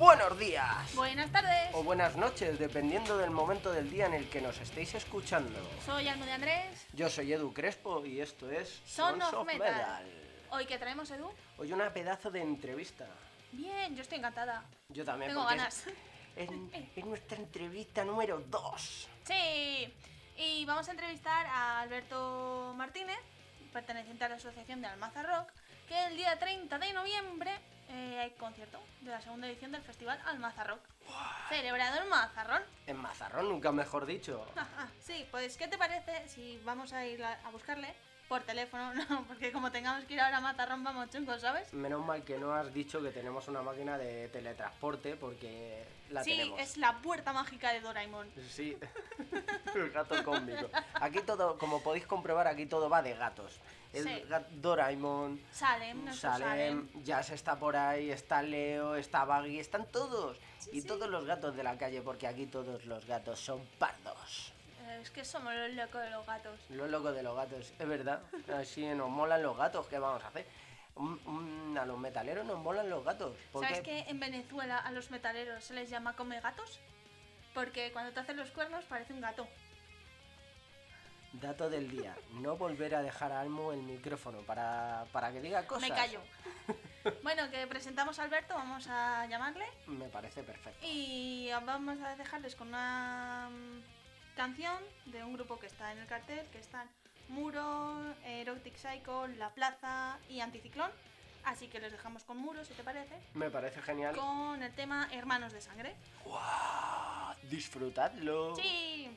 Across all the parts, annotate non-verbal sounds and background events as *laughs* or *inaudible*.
Buenos días. Buenas tardes. O buenas noches, dependiendo del momento del día en el que nos estéis escuchando. Soy Almo de Andrés. Yo soy Edu Crespo y esto es Son of Metal. Hoy que traemos, Edu. Hoy una pedazo de entrevista. Bien, yo estoy encantada. Yo también. Tengo ganas. Es, es- *laughs* es nuestra entrevista número 2. Sí. Y vamos a entrevistar a Alberto Martínez, perteneciente a la Asociación de Almaza Rock, que el día 30 de noviembre eh, hay concierto de la segunda edición del Festival Almaza Rock. Celebrado en Mazarrón. En Mazarrón, nunca mejor dicho. *laughs* sí, pues ¿qué te parece si vamos a ir a buscarle por teléfono? *laughs* No, porque como tengamos que ir ahora a Mazarrón vamos chungos, ¿sabes? Menos mal que no has dicho que tenemos una máquina de teletransporte porque la sí, tenemos. es la puerta mágica de Doraemon. Sí, *laughs* el gato cómico. Aquí todo, como podéis comprobar, aquí todo va de gatos. El Sí. Doraemon, Salem, Salem. Salem, Jazz está por ahí, está Leo, está Baggy, están todos. Sí, y sí. todos los gatos de la calle, porque aquí todos los gatos son pardos. Es que somos los locos de los gatos. Lo loco de los gatos, es verdad. Así nos molan los gatos, ¿qué vamos a hacer? A los metaleros nos molan los gatos. ¿Sabes que en Venezuela a los metaleros se les llama come gatos? Porque cuando te hacen los cuernos parece un gato. Dato del día, no volver a dejar a Almo el micrófono para, para que diga cosas. Me callo. *laughs* bueno, que presentamos a Alberto, vamos a llamarle. Me parece perfecto. Y vamos a dejarles con una canción de un grupo que está en el cartel, que están Muro, Erotic Psycho, La Plaza y Anticiclón. Así que les dejamos con Muro, si te parece, Me parece genial. con el tema Hermanos de Sangre. ¡Guau! Disfrutadlo. Sí.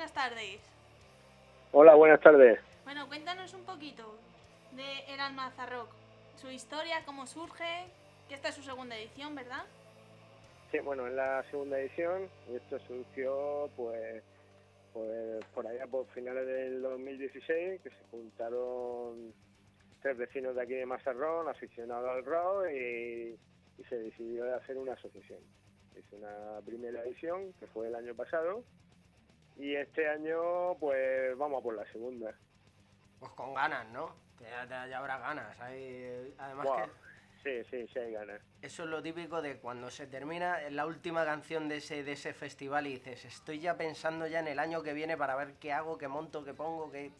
Buenas tardes. Hola, buenas tardes. Bueno, cuéntanos un poquito de El Almaza Rock, su historia, cómo surge, que esta es su segunda edición, ¿verdad? Sí, bueno, es la segunda edición y esto surgió pues, pues por allá por finales del 2016 que se juntaron tres vecinos de aquí de Mazarrón, aficionados al rock y, y se decidió hacer una asociación. Hice una primera edición que fue el año pasado y este año pues vamos a por la segunda. Pues con ganas, ¿no? Que ya, habrá ganas. Hay, además que Sí, sí, sí hay ganas. eso es lo típico de cuando se termina la última canción de ese, de ese festival y dices, estoy ya pensando ya en el año que viene para ver qué hago, qué monto, qué pongo, qué...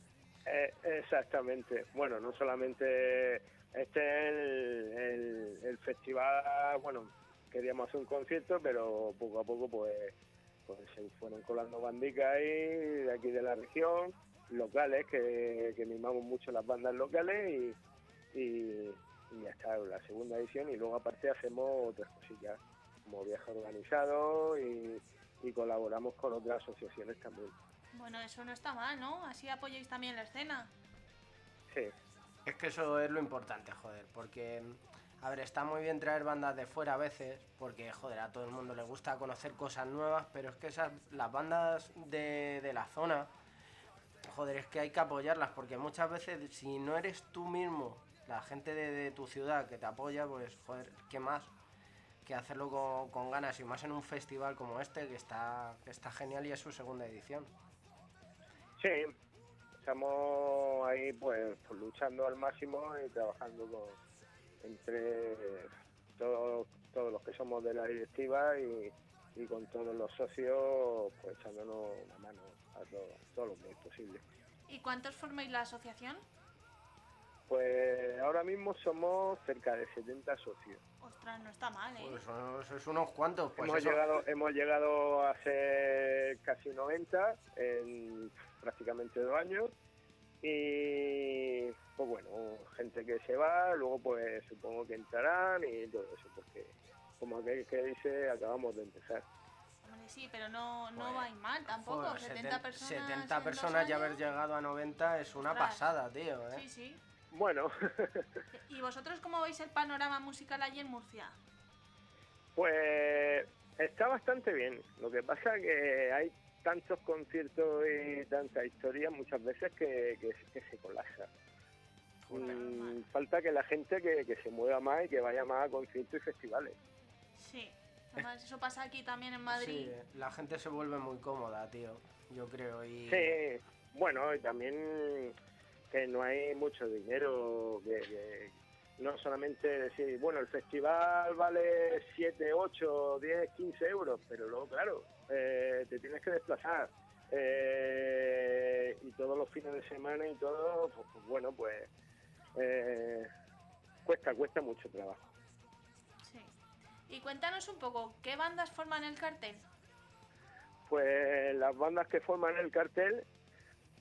Eh, exactamente. Bueno, no solamente este es el, el, el festival, bueno, queríamos hacer un concierto, pero poco a poco pues, pues se fueron colando bandicas ahí de aquí de la región, locales, que, que mimamos mucho las bandas locales y, y, y ya está, la segunda edición y luego aparte hacemos otras cosillas como viaje organizado y, y colaboramos con otras asociaciones también. Bueno, eso no está mal, ¿no? Así apoyáis también la escena. Sí, Es que eso es lo importante, joder, porque, a ver, está muy bien traer bandas de fuera a veces, porque, joder, a todo el mundo le gusta conocer cosas nuevas, pero es que esas, las bandas de, de la zona, joder, es que hay que apoyarlas, porque muchas veces, si no eres tú mismo, la gente de, tu ciudad que te apoya, pues, joder, ¿qué más? Que hacerlo con, con ganas, y más en un festival como este, que está, que está genial y es su segunda edición. Sí, estamos ahí pues, luchando al máximo y trabajando con, entre todos, todos los que somos de la directiva y, y con todos los socios pues echándonos la mano a todo, todo lo que es posible. ¿Y cuántos formáis la asociación? Pues ahora mismo somos cerca de 70 socios. Ostras, no está mal, ¿eh? Pues son, sois unos cuantos, pues hemos, eso. llegado, hemos llegado a ser casi 90 en prácticamente dos años y pues bueno, gente que se va, luego pues supongo que entrarán y todo eso, porque como aquel que dice, acabamos de empezar. Hombre, sí, pero no, no Joder. vais mal tampoco. Joder, 70 seten- personas. 70 en personas y haber llegado a 90 es una Ostras. pasada, tío, ¿eh? Sí, sí. Bueno, ¿Y vosotros cómo veis el panorama musical allí en Murcia? pues está bastante bien. Lo que pasa que hay tantos conciertos y tanta historia muchas veces que, que, que se colapsa. Mm, falta que la gente que, que se mueva más y que vaya más a conciertos y festivales. Sí. Además, eso pasa aquí también en Madrid. Sí, la gente se vuelve muy cómoda, tío, yo creo. Y... Sí, bueno, y también que no hay mucho dinero, que, que no solamente decir, bueno, el festival vale 7, 8, 10, 15 euros, pero luego, claro, eh, te tienes que desplazar. eh, y todos los fines de semana y todo, pues, pues bueno, pues eh, cuesta, cuesta mucho trabajo. Sí. Y cuéntanos un poco, ¿qué bandas forman el cartel? Pues las bandas que forman el cartel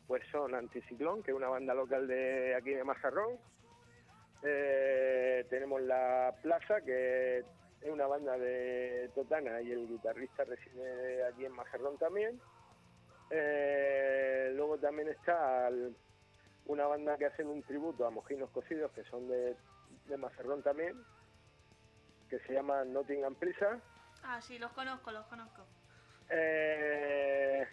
pues son Anticiclón, que es una banda local de aquí de Mazarrón. Eh, tenemos La Plaza, que es una banda de Totana y el guitarrista reside aquí en Mazarrón también. Eh, luego también está el- una banda que hacen un tributo a Mojinos Cocidos, que son de, de Mazarrón también, que se llama Nottingham Prisa. Ah, sí, los conozco, los conozco. Eh,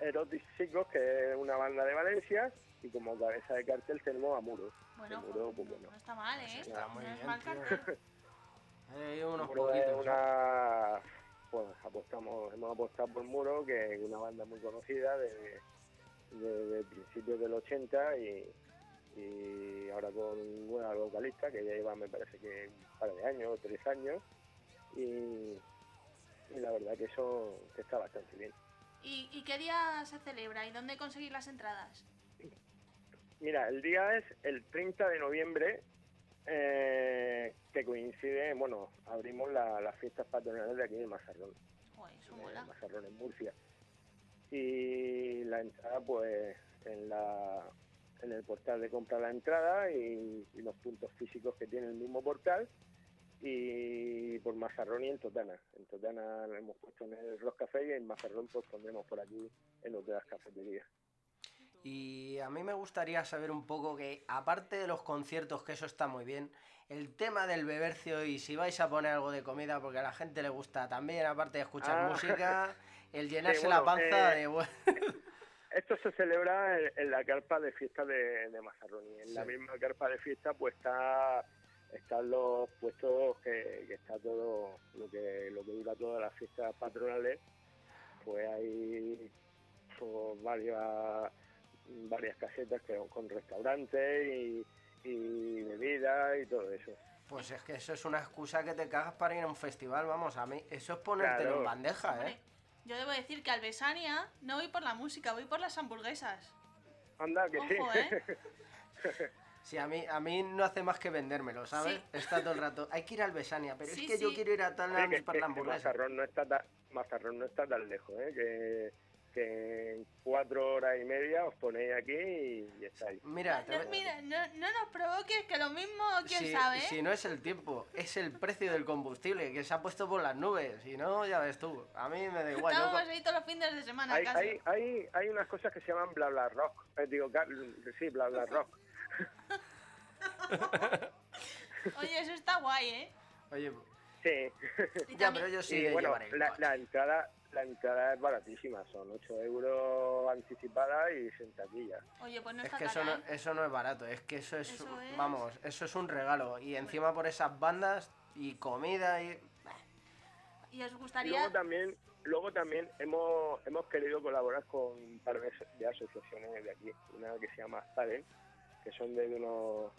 Erotic Chicos, que es una banda de Valencia, y como cabeza de cartel tenemos a Muro. Bueno, Muro, pues, pues bueno. no está mal, ¿eh? Eso está no muy es bien, mal tío. cartel. *laughs* Hay unos Muro es poquitos. ¿eh? una, pues apostamos, hemos apostado por Muro, que es una banda muy conocida desde de, de principios del 80 y, y ahora con una vocalista que ya lleva, me parece que un par de años, tres años, y, y la verdad que eso que está bastante bien. ¿Y, ¿Y qué día se celebra y dónde conseguir las entradas? Mira, el día es el 30 de noviembre, eh, que coincide, bueno, abrimos la- las fiestas patronales de aquí de Mazarrón, Joder, eso de mola. Mazarrón en Murcia. Y la entrada, pues, en la en el portal de compra la entrada y, y los puntos físicos que tiene el mismo portal. y por Mazarrón y en Totana. En Totana lo hemos puesto en el Rock Café y en Mazarrón pues pondremos por aquí en otras cafeterías. Y a mí me gustaría saber un poco que, aparte de los conciertos, que eso está muy bien, el tema del bebercio y si vais a poner algo de comida, porque a la gente le gusta también, aparte de escuchar Ah. música, el *laughs* llenarse Sí, la panza eh, de... *laughs* Esto se celebra en, en la carpa de fiesta de, de Mazarrón y en la misma carpa de fiesta pues está están los puestos que, que está todo lo que lo que dura todas las fiestas patronales. Pues hay pues, varias varias casetas que con restaurantes y, y bebidas y todo eso Pues es que eso es una excusa que te cagas para ir a un festival, vamos, a mí eso es ponértelo Claro. en bandeja, Hombre, ¿eh? yo debo decir que al Besania no voy por la música, voy por las hamburguesas. anda que sí Ojo, ¿eh? *laughs* Sí, a mí, a mí no hace más que vendérmelo, ¿sabes? Sí. Está todo el rato. Hay que ir al Besania, pero Sí, es que yo sí. quiero ir a tal para la hamburguesa. Mazarrón no está tan, Mazarrón no está tan lejos, ¿eh? que, que en cuatro horas y media os ponéis aquí y, y estáis. Mira, No, mira, no, no nos provoques que lo mismo, quién si, sabe, ¿eh? si no es el tiempo, es el precio del combustible que se ha puesto por las nubes. Si no, ya ves tú. A mí me da igual. Estamos ahí todos los fines de semana Hay, casi. hay, hay, hay unas cosas que se llaman bla bla rock. Eh, digo, sí, bla bla rock. *laughs* Oye, eso está guay, ¿eh? Oye, Sí. Ya, pero yo sí bueno, la entrada la entrada es baratísima, son 8 euros anticipada y sentadilla. Oye, pues no Es está que cara, eso no, ¿eh? eso no es barato, es que eso es, Eso es- vamos, eso es un regalo. Y encima por esas bandas y comida y... Y os gustaría... luego también, luego también hemos, hemos querido colaborar con un par de, aso- de asociaciones de aquí, una que se llama Staren, que son de unos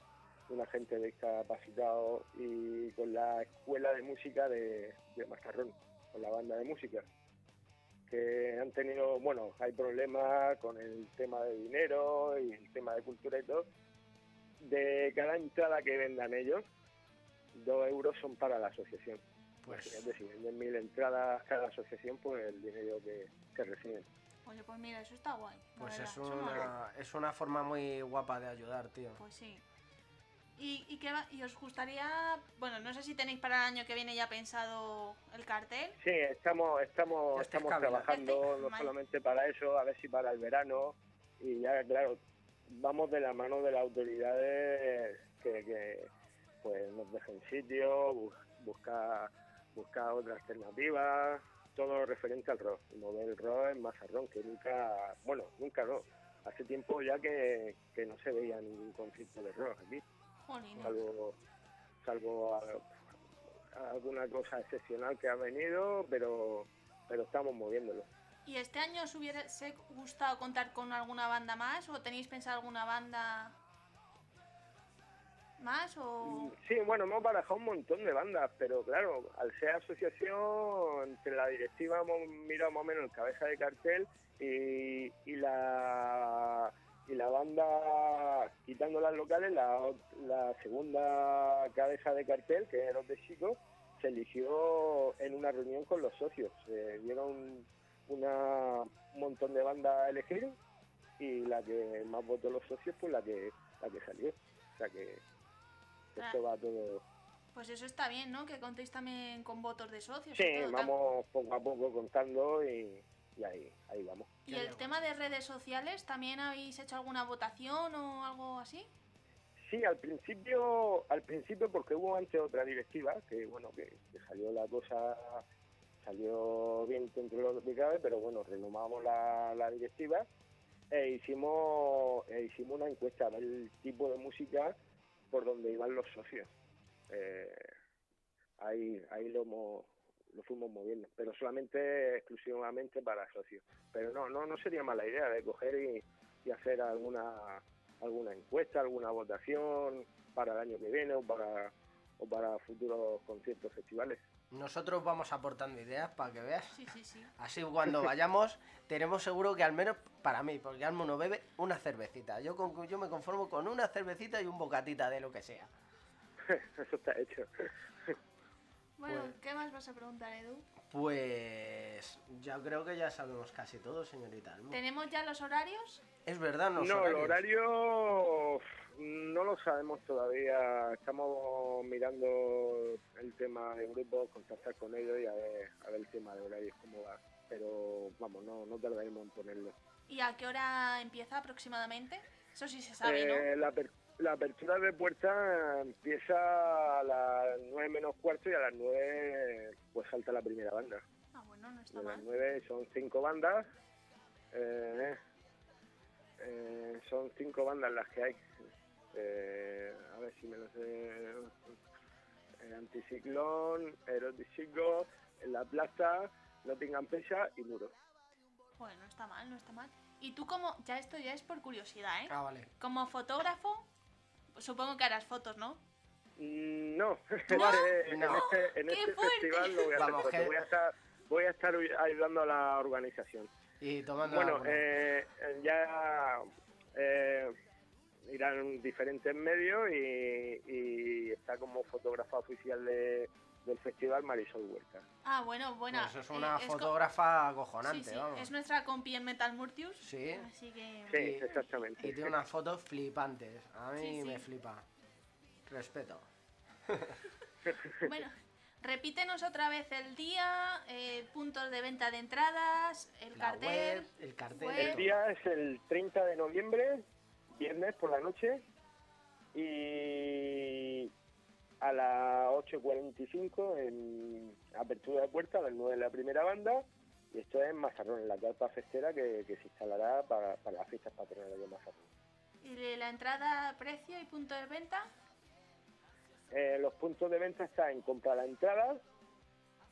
una gente discapacitado y con la escuela de música de, de Mazarrón, con la banda de música, que han tenido, bueno, hay problemas con el tema de dinero y el tema de cultura y todo. De cada entrada que vendan ellos, dos euros son para la asociación. Pues, Imagínate, si venden mil entradas cada asociación, pues el dinero que, que reciben. Oye, pues mira, eso está guay. pues verdad, es, una, es una forma muy guapa de ayudar, tío. Pues sí. ¿Y, y, qué va- y os gustaría, bueno, no sé si tenéis para el año que viene ya pensado el cartel? Sí, estamos, estamos, estamos trabajando no solamente para eso, a ver si para el verano. Y ya, claro, vamos de la mano de las autoridades que, que, pues nos dejen sitio, bus- buscar, buscar otras alternativas, todo lo referente al rock. Mover el rock en Mazarrón, que nunca, bueno, nunca no. Hace tiempo ya que, que no se veía ningún conflicto de rock aquí. Jolín. salvo salvo a- a alguna cosa excepcional que ha venido pero pero estamos moviéndolo ¿Y este año os hubiese gustado contar con alguna banda más? ¿O tenéis pensado alguna banda más? ¿O...? sí bueno hemos barajado un montón de bandas pero claro al ser asociación entre la directiva hemos mirado más o menos el cabeza de cartel y, y la y la banda quitando las locales la, la segunda cabeza de cartel que era los de chicos se eligió en una reunión con los socios. Se dieron una, un montón de bandas a elegir y la que más votó los socios pues la que la que salió. O sea que Ah. esto va todo. Pues eso está bien, ¿no? Que contéis también con votos de socios. y Sí, todo, vamos poco a poco contando y, y ahí, ahí vamos. ¿Y el tema de redes sociales, también habéis hecho alguna votación o algo así? Sí, al principio, al principio porque hubo antes otra directiva, que bueno, que, que salió la cosa, salió bien dentro de lo que cabe, pero bueno, renomamos la, la directiva e hicimos, e hicimos una encuesta a ver el tipo de música por donde iban los socios. Eh, ahí, ahí lo hemos, lo fuimos moviendo, pero solamente exclusivamente para socios. Pero no, no, no sería mala idea de coger y, y hacer alguna alguna encuesta, alguna votación para el año que viene o para o para futuros conciertos festivales. Nosotros vamos aportando ideas para que veas. Sí, sí, sí. Así cuando vayamos, *laughs* tenemos seguro que al menos para mí, porque Almo no bebe, una cervecita. Yo, con, yo me conformo con una cervecita y un bocatita de lo que sea. *laughs* Eso está hecho. Bueno, Pues- ¿qué más vas a preguntar, Edu? Pues ya creo que ya sabemos casi todo, señorita. Almo. ¿Tenemos ya los horarios? Es verdad, no No, el horario no lo sabemos todavía. Estamos mirando el tema de grupos, contactar con ellos y a ver, a ver el tema de horarios cómo va. Pero vamos, no, no tardaremos en ponerlo. ¿Y a qué hora empieza aproximadamente? Eso sí se sabe, ¿no? Eh, la, aper- la apertura de puerta empieza a las 9 menos cuarto y a las 9 pues salta la primera banda. Ah, bueno, no está De las mal. 9 son cinco bandas. eh, eh, son cinco bandas las que hay. Eh, a ver si me lo sé. Eh, Anticiclón, Erotichico, La Plaza, Nottingham Pesa y Muro. Bueno, no está mal, no está mal. Y tú como, ya esto ya es por curiosidad, ¿eh? Ah, vale. Como fotógrafo, supongo que harás fotos, ¿no? Mm, No, *laughs* ¿No? En No. este, en ¡Qué este festival no voy a hacer Vamos, fotos, voy a estar, voy a estar ayudando a la organización. Y tomando Bueno, eh, eh, ya eh, irán diferentes medios y, y está como fotógrafa oficial de- del festival Marisol Huerta. Ah, bueno, bueno. Pues eso es eh, una fotógrafa acojonante, Sí, sí, vamos. es nuestra compi en Metal Murtius. Sí. Así que... Sí, exactamente. Y tiene unas fotos flipantes. A mí Sí, sí. me flipa. Respeto. *laughs* Bueno, repítenos otra vez el día, eh, puntos de venta de entradas, el La cartel. web, el cartel. web. El día es el 30 de noviembre, viernes por la noche, y a las 8.45 en apertura de puerta, a las 9 de la primera banda, y esto es en Mazarrón, en la carpa festera que, que se instalará para, para las fiestas patronales de Mazarrón. Y la entrada, precio y punto de venta. Eh, los puntos de venta están en compra la entrada,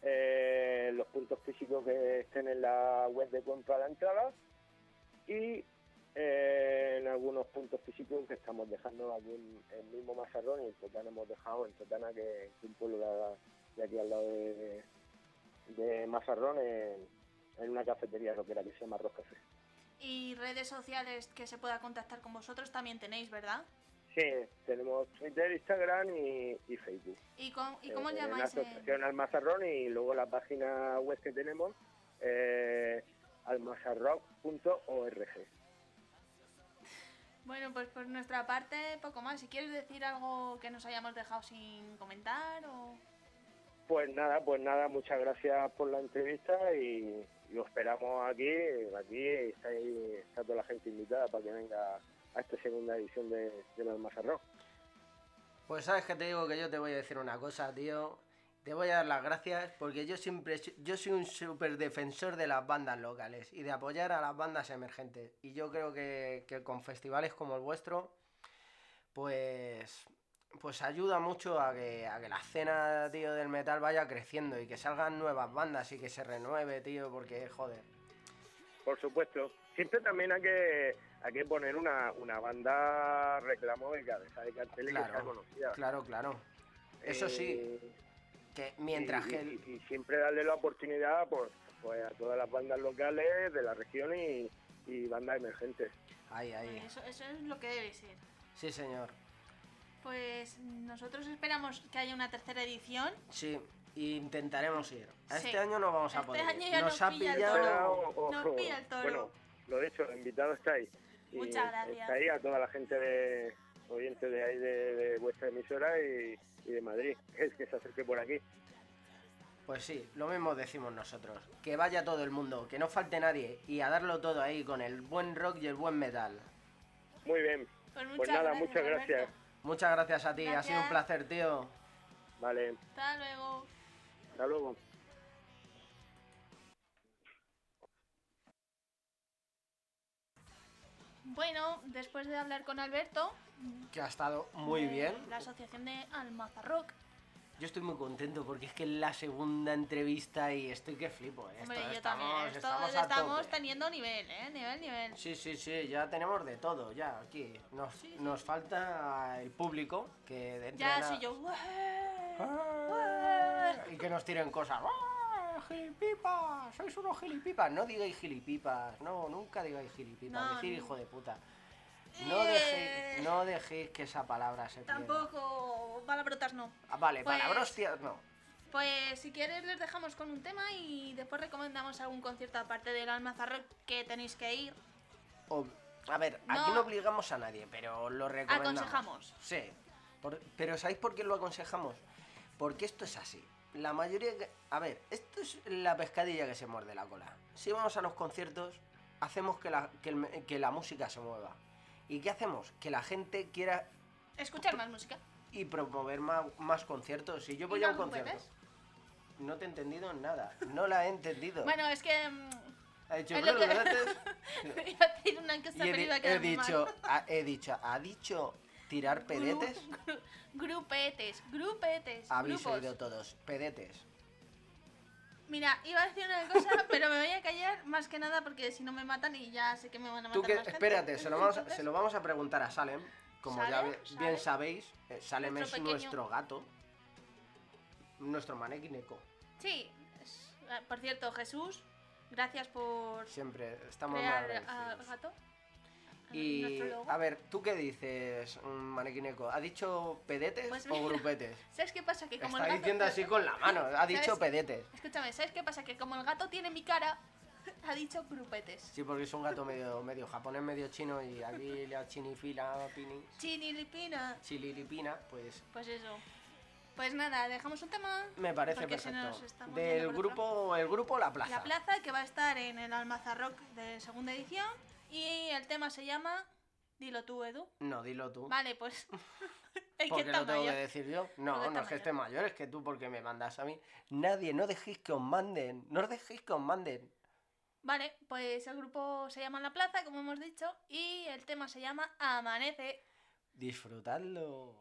eh, los puntos físicos que estén en la web de compra la entrada y eh, en algunos puntos físicos que estamos dejando aquí en el mismo Mazarrón y en Totana hemos dejado en Totana, que es un pueblo de, de aquí al lado de, de Mazarrón, en, en una cafetería roquera que se llama Arroz Café. Y redes sociales que se pueda contactar con vosotros también tenéis, ¿verdad? Sí, tenemos Twitter, Instagram y, y Facebook. ¿Y, con- y cómo Eh, llamáis? La eh? asociación Almazarrón y luego la página web que tenemos, eh, almazarrock.org. Bueno, pues por nuestra parte, poco más. Si quieres decir algo que nos hayamos dejado sin comentar o... Pues nada, pues nada, muchas gracias por la entrevista y, y os esperamos aquí. Aquí está, ahí- está toda la gente invitada para que venga a esta segunda edición de, del Almazarrock. Pues sabes que te digo que yo te voy a decir una cosa, tío. Te voy a dar las gracias porque yo siempre yo soy un súper defensor de las bandas locales y de apoyar a las bandas emergentes. Y yo creo que, que con festivales como el vuestro, pues pues ayuda mucho a que, a que la escena, tío, del metal vaya creciendo y que salgan nuevas bandas y que se renueve, tío, porque, joder. Por supuesto. Siempre también hay que, hay que poner una, una banda reclamo de cabeza de cartel y que sea Claro, conocida. claro, claro. Eso sí, Eh, que mientras y, que... el- y- y siempre darle la oportunidad pues, pues a todas las bandas locales de la región y, y bandas emergentes. Ahí, ahí. Eso, eso es lo que debe ser. Sí, señor. Pues nosotros esperamos que haya una tercera edición. Sí, intentaremos ir. A Sí. Este año no vamos a Este poder. año ya nos ha pilla el pillado. toro. Nos pilla el toro. Bueno, lo dicho, el invitado está ahí. Y Muchas gracias. Está ahí a toda la gente de oyentes de ahí de, de vuestra emisora y, y de Madrid, es que se acerque por aquí. Pues sí, lo mismo decimos nosotros. Que vaya todo el mundo, que no falte nadie y a darlo todo ahí con el buen rock y el buen metal. Muy bien, Pues, muchas pues nada, gracias, muchas Alberto. gracias. Muchas gracias a ti, ha sido un placer, tío. Vale, Hasta luego. hasta luego. Bueno, después de hablar con Alberto, Que ha estado muy bien. La asociación de Almazarrock. Yo estoy muy contento porque es que es la segunda entrevista y estoy que flipo. ¿eh? Hombre, Esto- yo estamos, también. Esto- estamos teniendo nivel, ¿eh? Nivel, nivel. Sí, sí, sí, ya tenemos de todo, ya aquí. Nos, Sí, sí. nos falta el público que dentro Ya, si yo... ¡Ah! Y que nos tiren cosas. ¡Gilipipas! ¡Sois unos gilipipas! No digáis gilipipas, no, nunca digáis gilipipas. No, Decir hijo de puta. No Eh, dejéis, no dejéis que esa palabra se pierda. Tampoco... Palabrotas no. Ah, vale, Pues- palabrostias no. Pues si quieres les dejamos con un tema y después recomendamos algún concierto aparte del Almazar Rock que tenéis que ir. O- a ver, aquí No. no obligamos a nadie, pero lo recomendamos. Aconsejamos. Sí. Por- pero ¿sabéis por qué lo aconsejamos? Porque esto es así. La mayoría... que- A ver, esto es la pescadilla que se muerde la cola. Si vamos a los conciertos, hacemos que la, que el me- que la música se mueva. ¿Y qué hacemos? Que la gente quiera Escuchar más música. y promover más, más conciertos. Si yo voy ¿Y a un concierto... No te he entendido nada. No la he entendido. *laughs* Bueno, es que... mm, ha dicho... es lo que- "Juguetes". *laughs* Iba a decir una cosa, Y he, dicho, he dicho, ¿ha dicho tirar pedetes? *laughs* Gru- grupetes, grupetes, Habéis oído todos, pedetes. Mira, iba a decir una cosa, *laughs* pero me voy a callar más que nada porque si no me matan y ya sé que me van a matar Tú que, más gente. espérate, se lo, vamos se lo vamos a preguntar a Salem. Como ya ¿Salem? ve- ¿Salem? bien sabéis, eh, Salem Nuestro es pequeño- nuestro gato. Nuestro manequineco. Sí, ah, por cierto, Jesús, gracias por Siempre estamos crear al gato. Y, a ver, ¿tú qué dices, manequineco? ¿Ha dicho pedetes Pues o mira, grupetes? *laughs* ¿Sabes qué pasa? Que como Está el gato... diciendo así con la mano, ha dicho ¿Sabes? pedetes. Escúchame, ¿sabes qué pasa? Que como el gato tiene mi cara, *laughs* ha dicho grupetes. Sí, porque es un gato medio, medio japonés, medio chino y aquí *laughs* la chinifila, pini, Chinilipina. chililipina, pues Pues eso. Pues nada, dejamos un tema. me parece perfecto. Del grupo, el grupo La Plaza. La plaza que va a estar en el Almaza Rock de segunda edición. Y el tema se llama. Dilo tú, Edu. No, dilo tú. Vale, pues. ¿En ¿Por qué qué lo tengo que tamaño? decir yo? Porque No, no es que mayor. esté mayor, es que tú porque me mandas a mí. Nadie, no dejéis que os manden, no os dejéis que os manden. Vale, pues el grupo se llama La Plaza, como hemos dicho. Y el tema se llama Amanece. Disfrutadlo.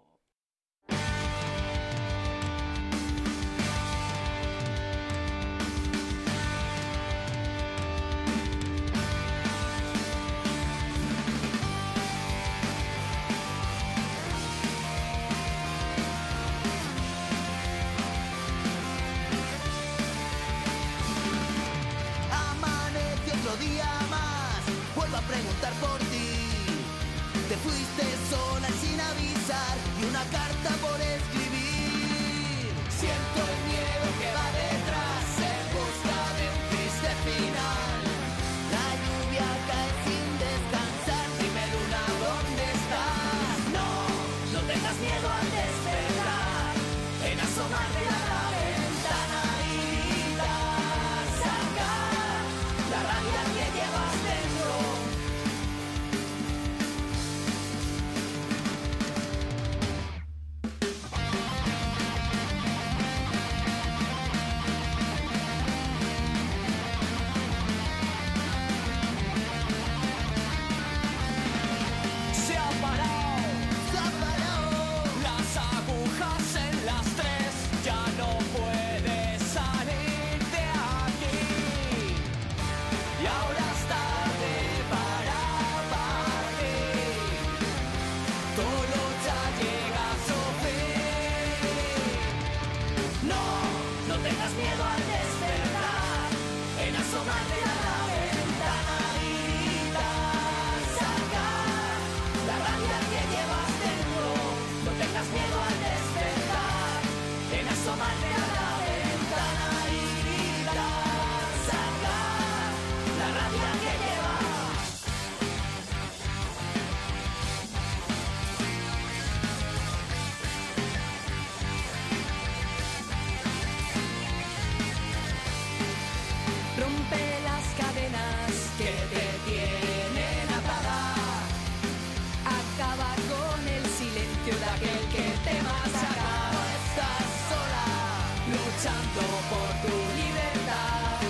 Luchando por tu libertad.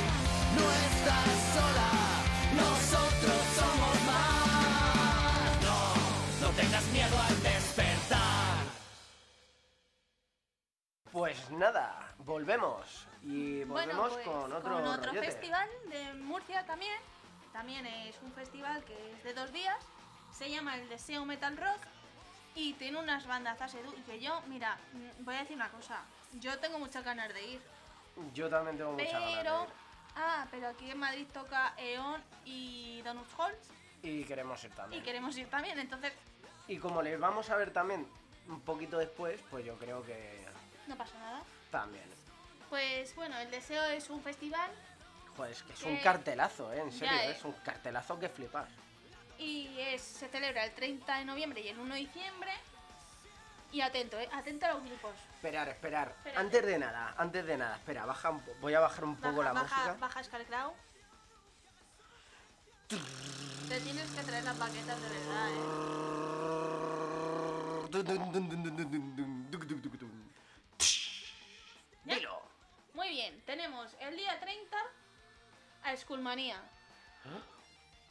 No estás sola, nosotros somos más. No, no tengas miedo al despertar. Pues nada, volvemos. Y Bueno, volvemos pues, con otro, con otro rollete. festival de Murcia también. También es un festival que es de dos días. Se llama el Deseo Metal Rock. Y tiene unas bandazas, Edu. Y que yo, mira, mm, voy a decir una cosa. Yo tengo muchas ganas de ir. Yo también tengo mucha ganas de Pero. Ah, pero aquí en Madrid toca E.ON y Donuts Hall. Y queremos ir Y también. queremos ir también. Entonces, Y como les vamos a ver también un poquito después, pues yo creo que no pasa nada. también. Pues bueno, el deseo es un festival Joder, es que es Que- un cartelazo, ¿eh? En serio, Ya, eh. es un cartelazo que flipas. y es, se celebra el 30 de noviembre y el 1 de diciembre. Y atento, ¿eh? Atento a los grupos. Esperar, esperar. Espérate. Antes de nada, antes de nada, espera, baja un po- voy a bajar un poco Baja, la baja, música. baja Scarcrow. Te tienes que traer las paquetas de verdad, ¿eh? Dilo. Muy bien, tenemos el día 30 a Skullmanía.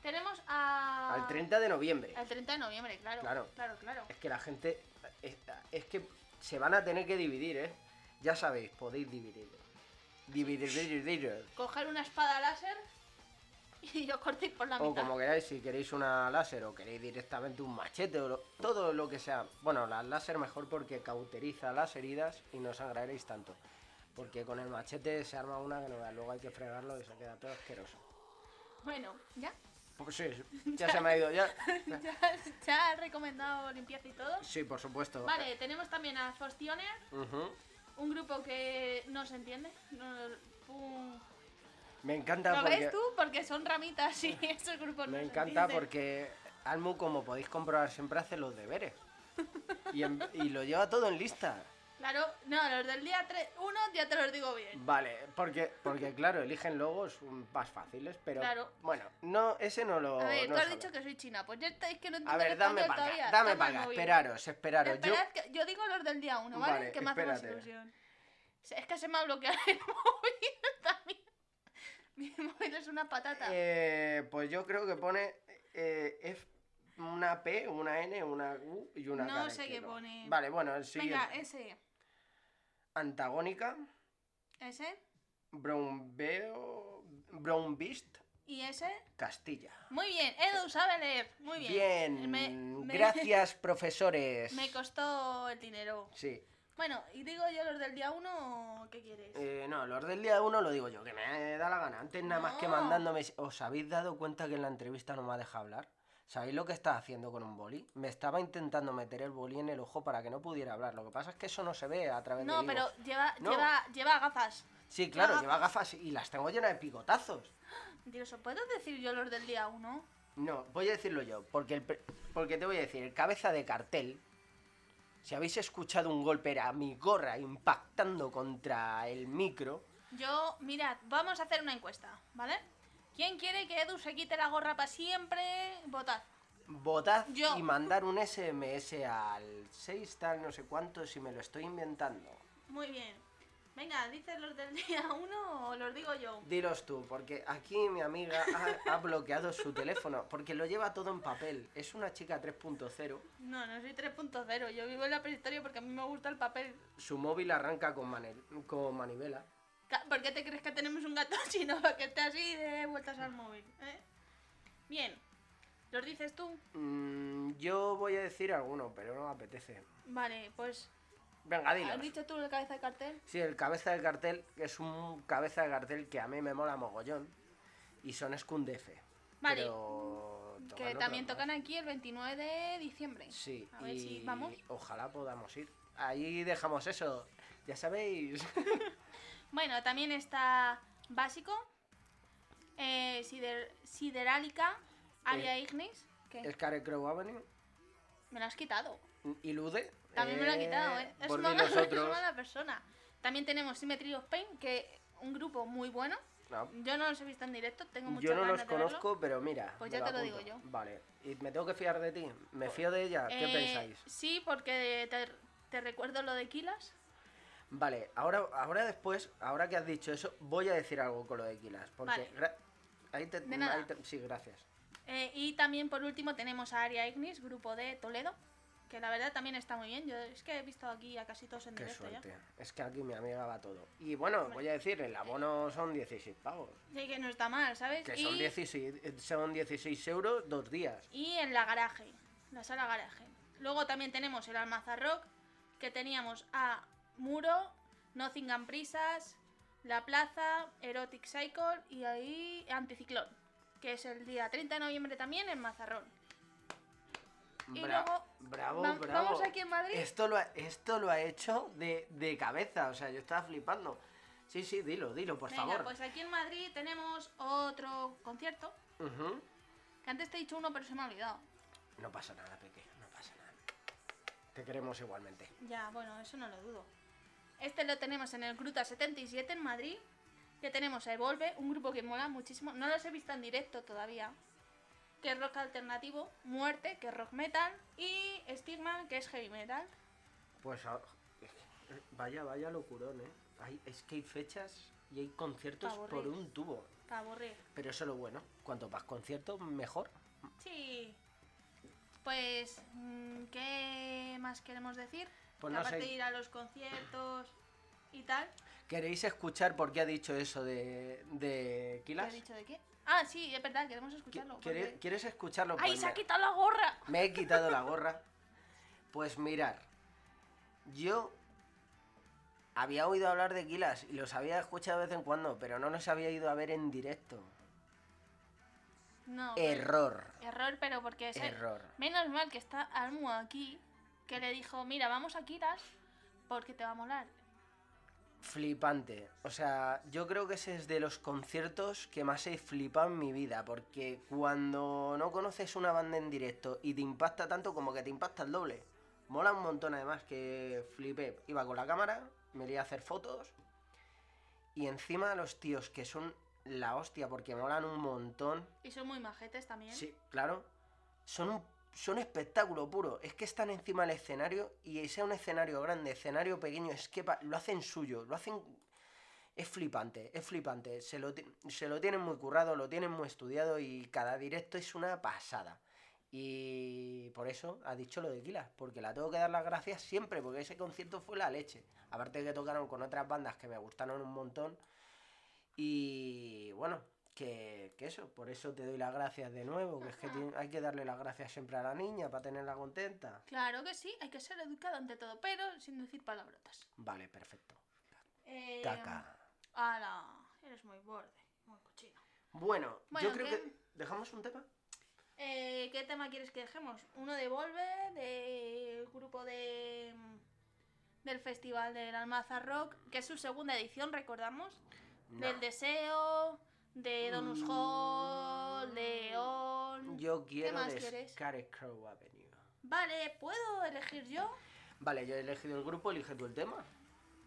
Tenemos a... Al 30 de noviembre. Al 30 de noviembre, claro. Claro. Claro, claro. Es que la gente. Es, es que se van a tener que dividir, ¿eh? Ya sabéis, podéis dividir. Dividir, dividir, dividir. Coger una espada láser y os cortéis por la O mitad. como queráis, si queréis una láser o queréis directamente un machete o lo- todo lo que sea. Bueno, la láser mejor porque cauteriza las heridas y no sangraréis tanto. Porque con el machete se arma una que no luego hay que fregarlo y se queda todo asqueroso. Bueno, ¿ya? Pues sí, ya se me ha ido, ya. *laughs* ¿Ya, ya has recomendado limpieza y todo? Sí, por supuesto. Vale, tenemos también a Forstioner, Ujú. un grupo que no se entiende. No. Me encanta ¿Lo porque. ves tú? Porque son ramitas y *laughs* esos grupos no Me se encanta entienden. porque Almu, como podéis comprobar, siempre hace los deberes. Y, en- y lo lleva todo en lista. Claro, no, los del día 3, uno ya te los digo bien. Vale, porque, porque claro, eligen logos más fáciles, pero Claro. bueno, no, ese no lo. A ver, no tú has sabe. dicho que soy china, pues ya estáis que no A entiendo ver, el dame para acá, dame para acá, esperaros, esperaros. Yo, Esperad que yo digo los del día 1, ¿vale? Vale, que me hace más ilusión. Es que se me ha bloqueado el *laughs* móvil también. Mi móvil es una patata. eh, pues yo creo que pone eh, F, una P, una N, una U y una No de sé qué pone. Vale, bueno, el siguiente. Venga, ese. Antagónica, Ese. Brown Beo, Brown Beast, Y ese. Castilla. Muy bien, Edu sabe leer. Muy bien. Bien, Me- me- *laughs* gracias profesores. Me costó el dinero. Sí, Bueno, ¿y digo yo los del día 1 o qué quieres? eh, no, los del día uno lo digo yo, que me da la gana. Antes nada más que mandándome... ¿Os habéis dado cuenta que en la entrevista no me ha dejado hablar? ¿Sabéis lo que estaba haciendo con un boli? Me estaba intentando meter el boli en el ojo para que no pudiera hablar. Lo que pasa es que eso no se ve a través no, del pero lleva, No. lleva, lleva gafas. Sí, claro, lleva lleva gafas y las tengo llenas de picotazos. *gasps* Mentiroso, ¿puedo decir yo los del día 1? No, voy a decirlo yo, porque, el porque te voy a decir, el cabeza de cartel, si habéis escuchado un golpe era mi gorra impactando contra el micro, Yo, mirad, vamos a hacer una encuesta, ¿vale? ¿Quién quiere que Edu se quite la gorra para siempre? Votad. votad Yo. y mandar un SMS al 6 tal no sé cuánto si me lo estoy inventando. Muy bien. Venga, ¿dices los del día 1 o los digo yo? Dilos tú, porque aquí mi amiga ha, ha bloqueado su teléfono, porque lo lleva todo en papel. Es una chica 3.0, No, no soy 3.0. Yo vivo en la prehistoria porque a mí me gusta el papel. su móvil arranca con, mane- con manivela. ¿Por qué te crees que tenemos un gato *laughs* chino que esté así de vueltas al móvil? ¿eh? Bien. ¿Los dices tú? Mm, yo voy a decir alguno, pero no me apetece. Vale, pues. Venga, dilos. ¿Has dicho tú la cabeza de cartel? Sí, el cabeza de cartel, que es un cabeza de cartel que a mí me mola mogollón. Y son Skundef. Vale. Pero Que también tocan más. aquí el 29 de diciembre. Sí, A ver y si vamos. ojalá podamos ir. Ahí dejamos eso. Ya sabéis. *laughs* Bueno, también está Básico, eh, Sider- Siderálica, Aria Ignis, que Scarecrow Avenue. me lo has quitado. Ilude. También me lo ha quitado, ¿eh? Es Por mala, *laughs* es persona. También tenemos Symmetry of Pain, que un grupo muy bueno. No, Yo no los he visto en directo, tengo muchas yo no los de verlo. conozco, pero mira. Pues ya te lo digo yo. Vale. ¿Y me tengo que fiar de ti? ¿Me fío de ella? ¿Qué Eh, pensáis? Sí, porque te, te recuerdo lo de Kilas. Vale, ahora, ahora después, ahora que has dicho eso, voy a decir algo con lo de Kilas. Porque. Vale. ahí te, De nada. ahí te- sí, gracias. Eh, y también por último tenemos a Aria Ignis, grupo de Toledo, que la verdad también está muy bien. Yo es que he visto aquí a casi todos en Qué directo suerte. Es que aquí mi amiga va todo. Y bueno, voy a decir, el abono son 16 pavos. ya. Sí, que no está mal, ¿sabes? Que y, son 16, eh, son 16 euros dos días. y en la garaje, la sala garaje. Luego también tenemos el Almaza Rock, que teníamos a Muro, Nottingham Prisas, La Plaza, Erotic Cycle y ahí Anticiclón, que es el día 30 de noviembre también en Mazarrón. Y Bra- luego, bravo, va- bravo. vamos aquí en Madrid. Esto lo ha, esto lo ha hecho de, de cabeza, o sea, yo estaba flipando. Sí, sí, dilo, dilo, por Venga, favor. pues aquí en Madrid tenemos otro concierto. Que antes te he dicho uno, pero se me ha olvidado. No pasa nada, Peque, no pasa nada. Te queremos igualmente. Ya, bueno, eso no lo dudo. Este lo tenemos en el Gruta 77 en Madrid. Que tenemos a Evolve, un grupo que mola muchísimo. No los he visto en directo todavía. Que es rock alternativo. Muerte, que es rock metal. Y Stigma, que es heavy metal. Pues ah, vaya, vaya locurón, ¿eh? Hay, es que hay fechas y hay conciertos por un tubo. Para aburrir. Pero eso es lo bueno. Cuanto más conciertos, mejor. Sí. Pues, mm, ¿qué más queremos decir? Pues no aparte sé. de ir a los conciertos y tal. ¿Queréis escuchar por qué ha dicho eso de, de ¿Qué Kilas? has dicho de qué? Ah, sí, es verdad, queremos escucharlo. ¿Quiere- porque- ¿Quieres escucharlo? ¡Ay, Pues se ha quitado la gorra! Me he quitado la gorra. *laughs* Pues mirar, yo había oído hablar de Kilas y los había escuchado de vez en cuando, pero no los había ido a ver en directo. No. pero- Error. Error, pero porque es Error. Menos mal que está Almu aquí, que le dijo, mira, vamos a Kiras porque te va a molar. Flipante. O sea, yo creo que ese es de los conciertos que más he flipado en mi vida. Porque cuando no conoces una banda en directo y te impacta tanto como que te impacta el doble. Mola un montón además que flipé. Iba con la cámara, me iba a hacer fotos. Y encima los tíos que son la hostia porque molan un montón. Y son muy majetes también. Sí, claro. Son un son espectáculo puro. Es que están encima del escenario y sea un escenario grande, escenario pequeño, es que lo hacen suyo, lo hacen... Es flipante, es flipante. Se lo, se lo tienen muy currado, lo tienen muy estudiado y cada directo es una pasada. Y por eso ha dicho lo de Kilas, porque la tengo que dar las gracias siempre, porque ese concierto fue la leche. Aparte de que tocaron con otras bandas que me gustaron un montón. Y bueno, que, que eso, por eso te doy las gracias de nuevo, que es que hay que darle las gracias siempre a la niña para tenerla contenta. Claro que sí, hay que ser educado ante todo, pero sin decir palabrotas. Vale, perfecto. Eh, Caca. Ala, eres muy borde, muy cochino. Bueno, Bueno, yo creo que... ¿Dejamos un tema? Eh, ¿Qué tema quieres que dejemos? Uno de Volve, del grupo de del Festival del Almaza Rock, que es su segunda edición, recordamos. No. Del Deseo, de Donus Hall, León. Yo quiero más de quieres? Scarecrow Avenue. Vale, ¿puedo elegir yo? Vale, yo he elegido el grupo, elige tú el tema.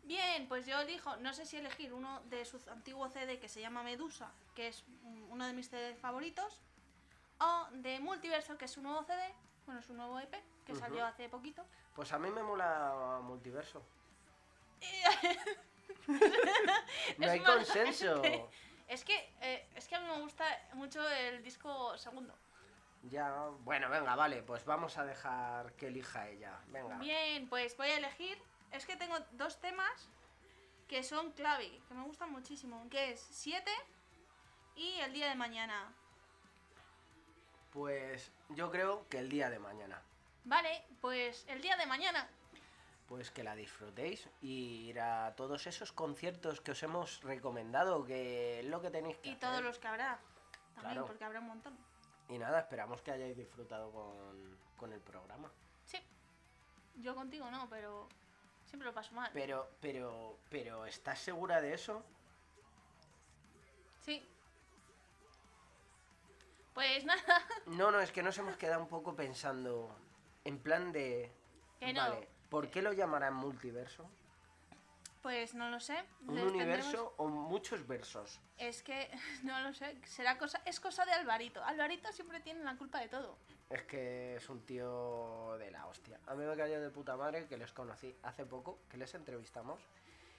Bien, pues yo elijo, no sé si elegir uno de su antiguo CD que se llama Medusa, que es uno de mis CDs favoritos, o de Multiverso, que es su nuevo CD, bueno, su nuevo EP, que salió hace poquito. Pues a mí me mola Multiverso. *laughs* No Es hay consenso. *laughs* Es que, eh, es que a mí me gusta mucho el disco segundo. Ya, bueno, venga, vale, pues vamos a dejar que elija ella. Venga. Bien, pues voy a elegir. Es que tengo dos temas que son clave, que me gustan muchísimo, que es 7 y el día de mañana. Pues yo creo que el día de mañana. Vale, pues el día de mañana. Pues que la disfrutéis y ir a todos esos conciertos que os hemos recomendado, que es lo que tenéis que Y hacer. todos los que habrá. También, Claro. porque habrá un montón. Y nada, esperamos que hayáis disfrutado con, con el programa. Sí. Yo contigo no, pero siempre lo paso mal. Pero, pero, pero, ¿estás segura de eso? Sí. Pues *laughs* nada. No, no, es que nos hemos quedado un poco pensando en plan de... Que no. Vale, ¿por qué lo llamarán multiverso? Pues no lo sé. ¿Un Les universo o muchos versos? Es que *laughs* no lo sé. Será cosa. Es cosa de Alvarito. Alvarito siempre tiene la culpa de todo. Es que es un tío de la hostia. A mí me cayó de puta madre que les conocí hace poco, que les entrevistamos.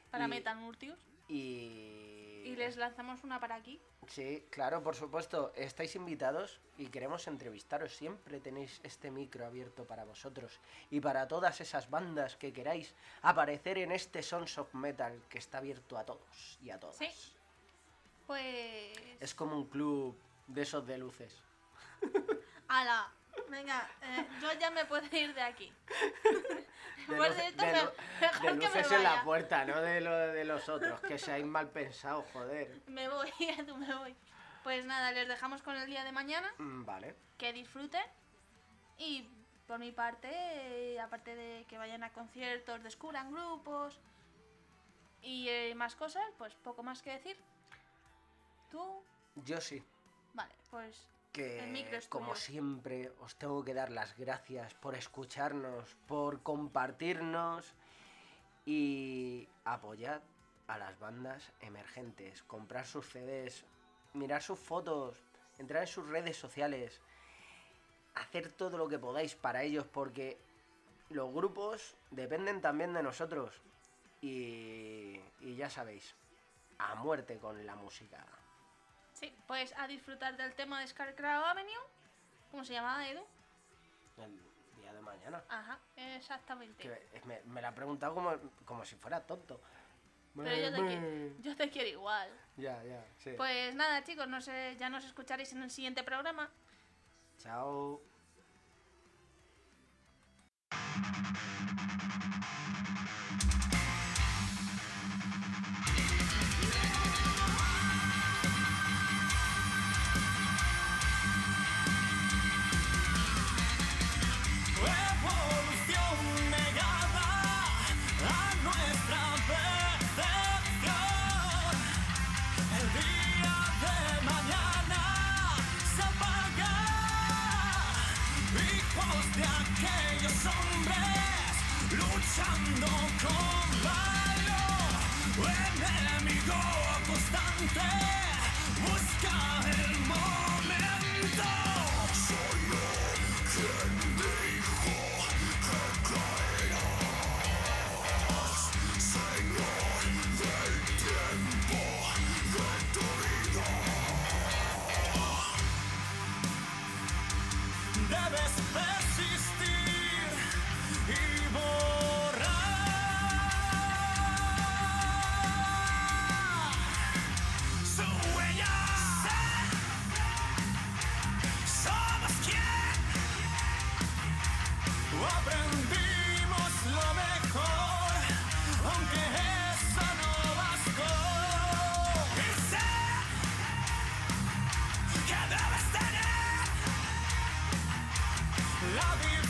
Para Y- Metanurtius. Y... Y les lanzamos una para aquí. Sí, claro, por supuesto. Estáis invitados y queremos entrevistaros. Siempre tenéis este micro abierto para vosotros y para todas esas bandas que queráis aparecer en este Sons of Metal que está abierto a todos y a todas. Sí. Pues. Es como un club de esos de luces. *laughs* ¡Hala! Venga, eh, yo ya me puedo ir de aquí. *laughs* De, Por mejor que me en la puerta, no de, lo, de los otros. Que seáis mal pensados, joder. Me voy, *laughs* tú me voy. Pues nada, les dejamos con el día de mañana. Mm, Vale. Que disfruten. Y por mi parte, eh, aparte de que vayan a conciertos, descubran grupos. Y eh, más cosas, pues poco más que decir. ¿Tú? Yo sí. Vale, pues que como siempre os tengo que dar las gracias por escucharnos, por compartirnos y apoyar a las bandas emergentes, comprar sus CDs, mirar sus fotos, entrar en sus redes sociales, hacer todo lo que podáis para ellos porque los grupos dependen también de nosotros. Y, y ya sabéis, a muerte con la música. Sí, pues a disfrutar del tema de Scarecrow Avenue. ¿Cómo se llamaba, Edu? El día de mañana. Ajá, exactamente. Que me, me la ha preguntado como, como si fuera tonto. Pero yo te, qui- yo te quiero igual. Ya, ya, sí. Pues nada, chicos, no sé, ya nos escucharéis en el siguiente programa. Chao. Enemigo constante busca el momento. love you.